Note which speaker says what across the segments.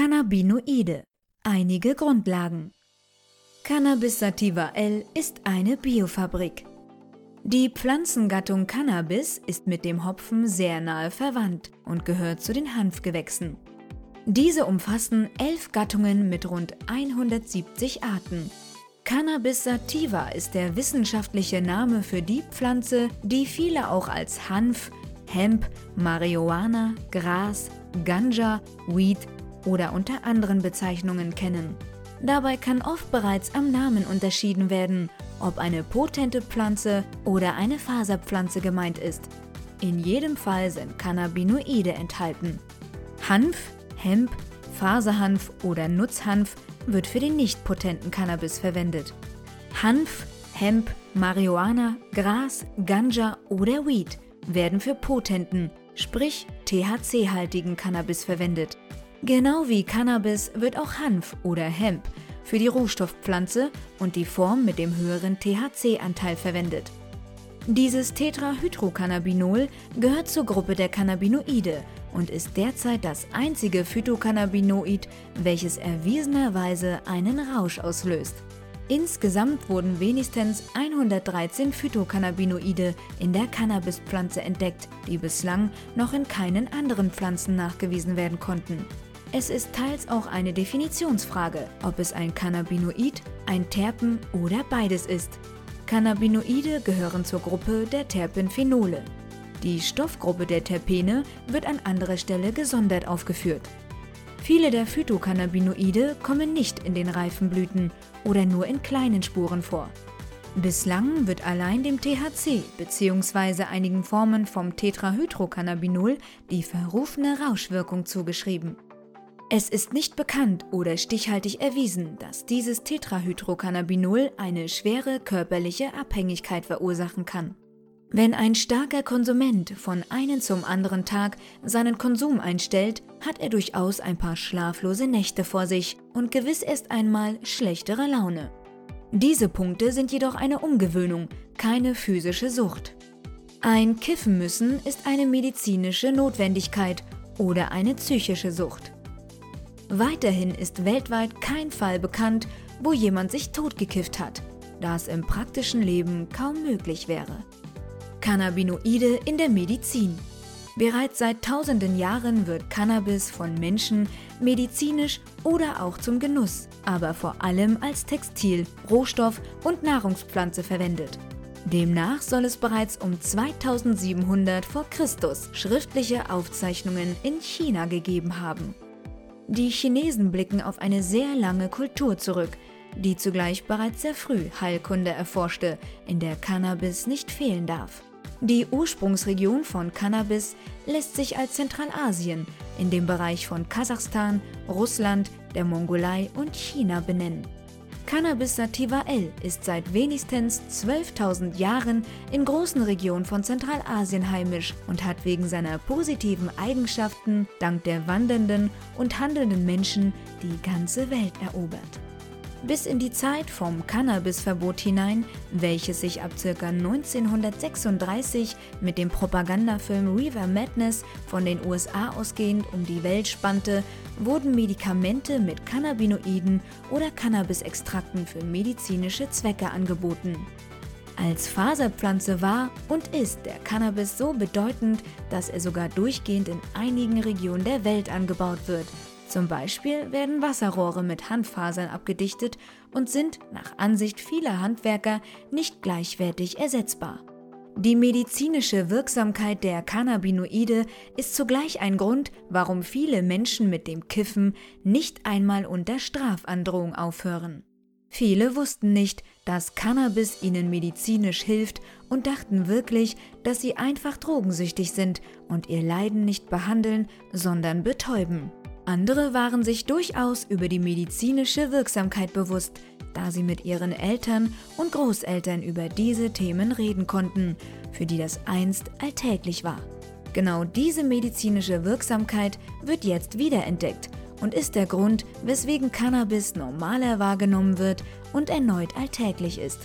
Speaker 1: Cannabinoide. Einige Grundlagen. Cannabis sativa L ist eine Biofabrik. Die Pflanzengattung Cannabis ist mit dem Hopfen sehr nahe verwandt und gehört zu den Hanfgewächsen. Diese umfassen elf Gattungen mit rund 170 Arten. Cannabis sativa ist der wissenschaftliche Name für die Pflanze, die viele auch als Hanf, Hemp, Marihuana, Gras, Ganja, Weed oder unter anderen Bezeichnungen kennen. Dabei kann oft bereits am Namen unterschieden werden, ob eine potente Pflanze oder eine Faserpflanze gemeint ist. In jedem Fall sind Cannabinoide enthalten. Hanf, Hemp, Faserhanf oder Nutzhanf wird für den nicht potenten Cannabis verwendet. Hanf, Hemp, Marihuana, Gras, Ganja oder Weed werden für potenten, sprich THC-haltigen Cannabis verwendet. Genau wie Cannabis wird auch Hanf oder Hemp für die Rohstoffpflanze und die Form mit dem höheren THC-Anteil verwendet. Dieses Tetrahydrocannabinol gehört zur Gruppe der Cannabinoide und ist derzeit das einzige Phytocannabinoid, welches erwiesenerweise einen Rausch auslöst. Insgesamt wurden wenigstens 113 Phytocannabinoide in der Cannabispflanze entdeckt, die bislang noch in keinen anderen Pflanzen nachgewiesen werden konnten. Es ist teils auch eine Definitionsfrage, ob es ein Cannabinoid, ein Terpen oder beides ist. Cannabinoide gehören zur Gruppe der Terpenphenole. Die Stoffgruppe der Terpene wird an anderer Stelle gesondert aufgeführt. Viele der Phytocannabinoide kommen nicht in den reifen Blüten oder nur in kleinen Spuren vor. Bislang wird allein dem THC bzw. einigen Formen vom Tetrahydrocannabinol die verrufene Rauschwirkung zugeschrieben. Es ist nicht bekannt oder stichhaltig erwiesen, dass dieses Tetrahydrocannabinol eine schwere körperliche Abhängigkeit verursachen kann. Wenn ein starker Konsument von einem zum anderen Tag seinen Konsum einstellt, hat er durchaus ein paar schlaflose Nächte vor sich und gewiss erst einmal schlechtere Laune. Diese Punkte sind jedoch eine Umgewöhnung, keine physische Sucht. Ein Kiffen müssen ist eine medizinische Notwendigkeit oder eine psychische Sucht. Weiterhin ist weltweit kein Fall bekannt, wo jemand sich totgekifft hat, da es im praktischen Leben kaum möglich wäre. Cannabinoide in der Medizin. Bereits seit tausenden Jahren wird Cannabis von Menschen medizinisch oder auch zum Genuss, aber vor allem als Textil, Rohstoff und Nahrungspflanze verwendet. Demnach soll es bereits um 2700 vor Christus schriftliche Aufzeichnungen in China gegeben haben. Die Chinesen blicken auf eine sehr lange Kultur zurück, die zugleich bereits sehr früh Heilkunde erforschte, in der Cannabis nicht fehlen darf. Die Ursprungsregion von Cannabis lässt sich als Zentralasien in dem Bereich von Kasachstan, Russland, der Mongolei und China benennen. Cannabis sativa L ist seit wenigstens 12.000 Jahren in großen Regionen von Zentralasien heimisch und hat wegen seiner positiven Eigenschaften dank der wandernden und handelnden Menschen die ganze Welt erobert bis in die Zeit vom Cannabisverbot hinein, welches sich ab ca. 1936 mit dem Propagandafilm Reaver Madness von den USA ausgehend um die Welt spannte, wurden Medikamente mit Cannabinoiden oder Cannabisextrakten für medizinische Zwecke angeboten. Als Faserpflanze war und ist der Cannabis so bedeutend, dass er sogar durchgehend in einigen Regionen der Welt angebaut wird zum Beispiel werden Wasserrohre mit Handfasern abgedichtet und sind nach Ansicht vieler Handwerker nicht gleichwertig ersetzbar. Die medizinische Wirksamkeit der Cannabinoide ist zugleich ein Grund, warum viele Menschen mit dem Kiffen nicht einmal unter Strafandrohung aufhören. Viele wussten nicht, dass Cannabis ihnen medizinisch hilft und dachten wirklich, dass sie einfach drogensüchtig sind und ihr Leiden nicht behandeln, sondern betäuben. Andere waren sich durchaus über die medizinische Wirksamkeit bewusst, da sie mit ihren Eltern und Großeltern über diese Themen reden konnten, für die das einst alltäglich war. Genau diese medizinische Wirksamkeit wird jetzt wiederentdeckt und ist der Grund, weswegen Cannabis normaler wahrgenommen wird und erneut alltäglich ist.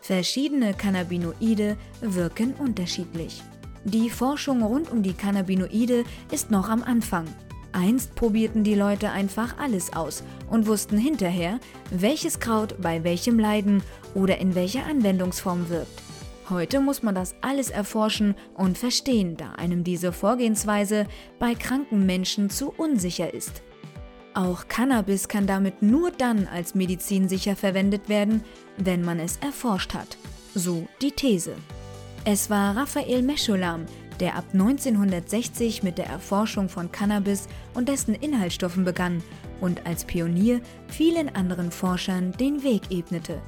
Speaker 1: Verschiedene Cannabinoide wirken unterschiedlich. Die Forschung rund um die Cannabinoide ist noch am Anfang Einst probierten die Leute einfach alles aus und wussten hinterher, welches Kraut bei welchem Leiden oder in welcher Anwendungsform wirkt. Heute muss man das alles erforschen und verstehen, da einem diese Vorgehensweise bei kranken Menschen zu unsicher ist. Auch Cannabis kann damit nur dann als Medizin sicher verwendet werden, wenn man es erforscht hat. So die These. Es war Raphael Mescholam, der ab 1960 mit der Erforschung von Cannabis und dessen Inhaltsstoffen begann und als Pionier vielen anderen Forschern den Weg ebnete.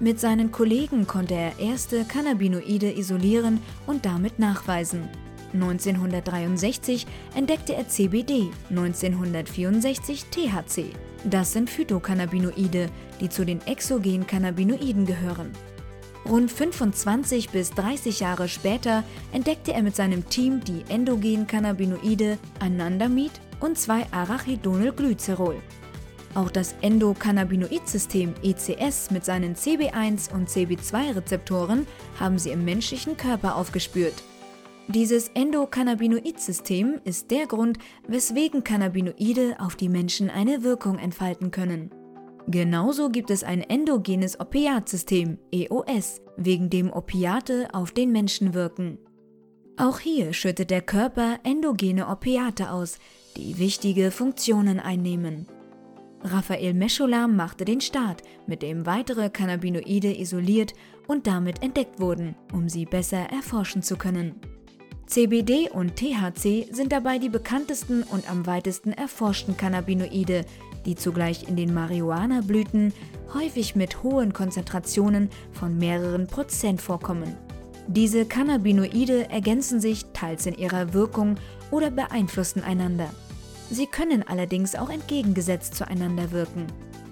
Speaker 1: Mit seinen Kollegen konnte er erste Cannabinoide isolieren und damit nachweisen. 1963 entdeckte er CBD, 1964 THC. Das sind Phytocannabinoide, die zu den exogenen Cannabinoiden gehören. Rund 25 bis 30 Jahre später entdeckte er mit seinem Team die endogenen Cannabinoide Anandamid und 2-Arachidonylglycerol. Auch das Endokannabinoid-System ECS mit seinen CB1 und CB2-Rezeptoren haben sie im menschlichen Körper aufgespürt. Dieses Endokannabinoid-System ist der Grund, weswegen Cannabinoide auf die Menschen eine Wirkung entfalten können. Genauso gibt es ein endogenes Opiatsystem, EOS, wegen dem Opiate auf den Menschen wirken. Auch hier schüttet der Körper endogene Opiate aus, die wichtige Funktionen einnehmen. Raphael Mescholam machte den Start, mit dem weitere Cannabinoide isoliert und damit entdeckt wurden, um sie besser erforschen zu können. CBD und THC sind dabei die bekanntesten und am weitesten erforschten Cannabinoide, die zugleich in den Marihuana-Blüten häufig mit hohen Konzentrationen von mehreren Prozent vorkommen. Diese Cannabinoide ergänzen sich teils in ihrer Wirkung oder beeinflussen einander. Sie können allerdings auch entgegengesetzt zueinander wirken.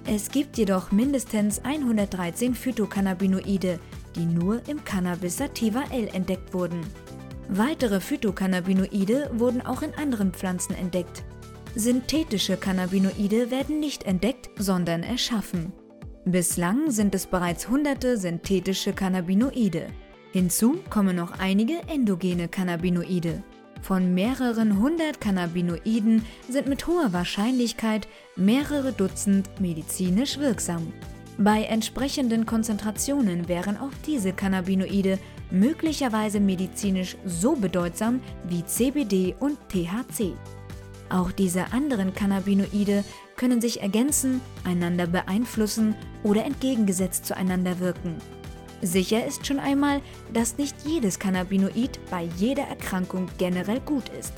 Speaker 1: Es gibt jedoch mindestens 113 Phytocannabinoide, die nur im Cannabis sativa L entdeckt wurden. Weitere Phytocannabinoide wurden auch in anderen Pflanzen entdeckt. Synthetische Cannabinoide werden nicht entdeckt, sondern erschaffen. Bislang sind es bereits hunderte synthetische Cannabinoide. Hinzu kommen noch einige endogene Cannabinoide. Von mehreren hundert Cannabinoiden sind mit hoher Wahrscheinlichkeit mehrere Dutzend medizinisch wirksam. Bei entsprechenden Konzentrationen wären auch diese Cannabinoide möglicherweise medizinisch so bedeutsam wie CBD und THC. Auch diese anderen Cannabinoide können sich ergänzen, einander beeinflussen oder entgegengesetzt zueinander wirken. Sicher ist schon einmal, dass nicht jedes Cannabinoid bei jeder Erkrankung generell gut ist.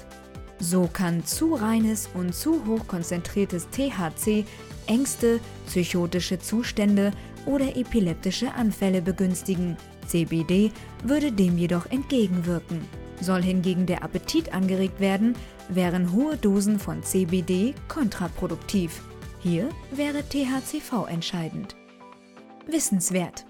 Speaker 1: So kann zu reines und zu hoch konzentriertes THC Ängste, psychotische Zustände oder epileptische Anfälle begünstigen. CBD würde dem jedoch entgegenwirken. Soll hingegen der Appetit angeregt werden, wären hohe Dosen von CBD kontraproduktiv. Hier wäre THCV entscheidend. Wissenswert.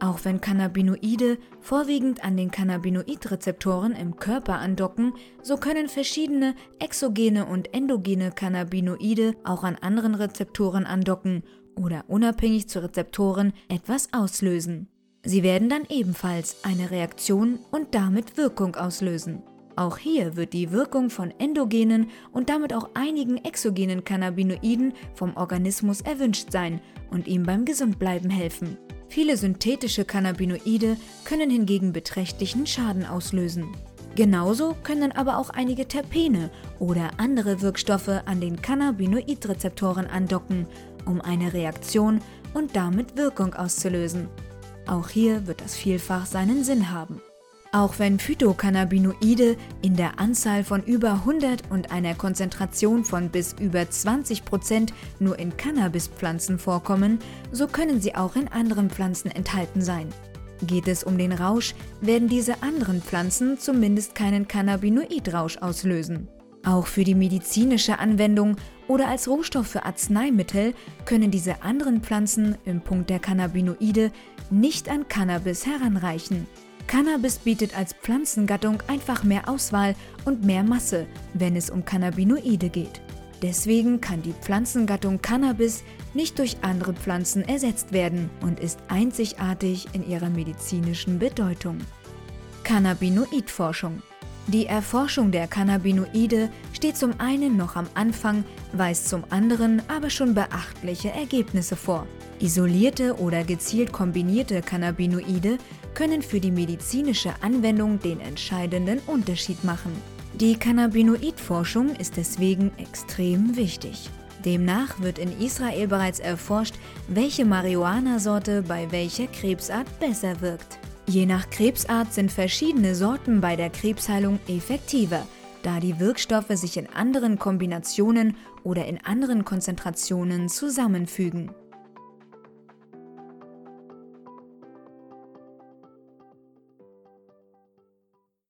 Speaker 1: Auch wenn Cannabinoide vorwiegend an den Cannabinoidrezeptoren im Körper andocken, so können verschiedene exogene und endogene Cannabinoide auch an anderen Rezeptoren andocken oder unabhängig zu Rezeptoren etwas auslösen. Sie werden dann ebenfalls eine Reaktion und damit Wirkung auslösen. Auch hier wird die Wirkung von endogenen und damit auch einigen exogenen Cannabinoiden vom Organismus erwünscht sein und ihm beim Gesundbleiben helfen. Viele synthetische Cannabinoide können hingegen beträchtlichen Schaden auslösen. Genauso können aber auch einige Terpene oder andere Wirkstoffe an den Cannabinoidrezeptoren andocken, um eine Reaktion und damit Wirkung auszulösen. Auch hier wird das vielfach seinen Sinn haben. Auch wenn Phytocannabinoide in der Anzahl von über 100 und einer Konzentration von bis über 20 Prozent nur in Cannabispflanzen vorkommen, so können sie auch in anderen Pflanzen enthalten sein. Geht es um den Rausch, werden diese anderen Pflanzen zumindest keinen Cannabinoidrausch auslösen. Auch für die medizinische Anwendung oder als Rohstoff für Arzneimittel können diese anderen Pflanzen im Punkt der Cannabinoide nicht an Cannabis heranreichen. Cannabis bietet als Pflanzengattung einfach mehr Auswahl und mehr Masse, wenn es um Cannabinoide geht. Deswegen kann die Pflanzengattung Cannabis nicht durch andere Pflanzen ersetzt werden und ist einzigartig in ihrer medizinischen Bedeutung. Cannabinoidforschung Die Erforschung der Cannabinoide steht zum einen noch am Anfang, weist zum anderen aber schon beachtliche Ergebnisse vor. Isolierte oder gezielt kombinierte Cannabinoide können für die medizinische Anwendung den entscheidenden Unterschied machen. Die Cannabinoidforschung ist deswegen extrem wichtig. Demnach wird in Israel bereits erforscht, welche Marihuana-Sorte bei welcher Krebsart besser wirkt. Je nach Krebsart sind verschiedene Sorten bei der Krebsheilung effektiver, da die Wirkstoffe sich in anderen Kombinationen oder in anderen Konzentrationen zusammenfügen.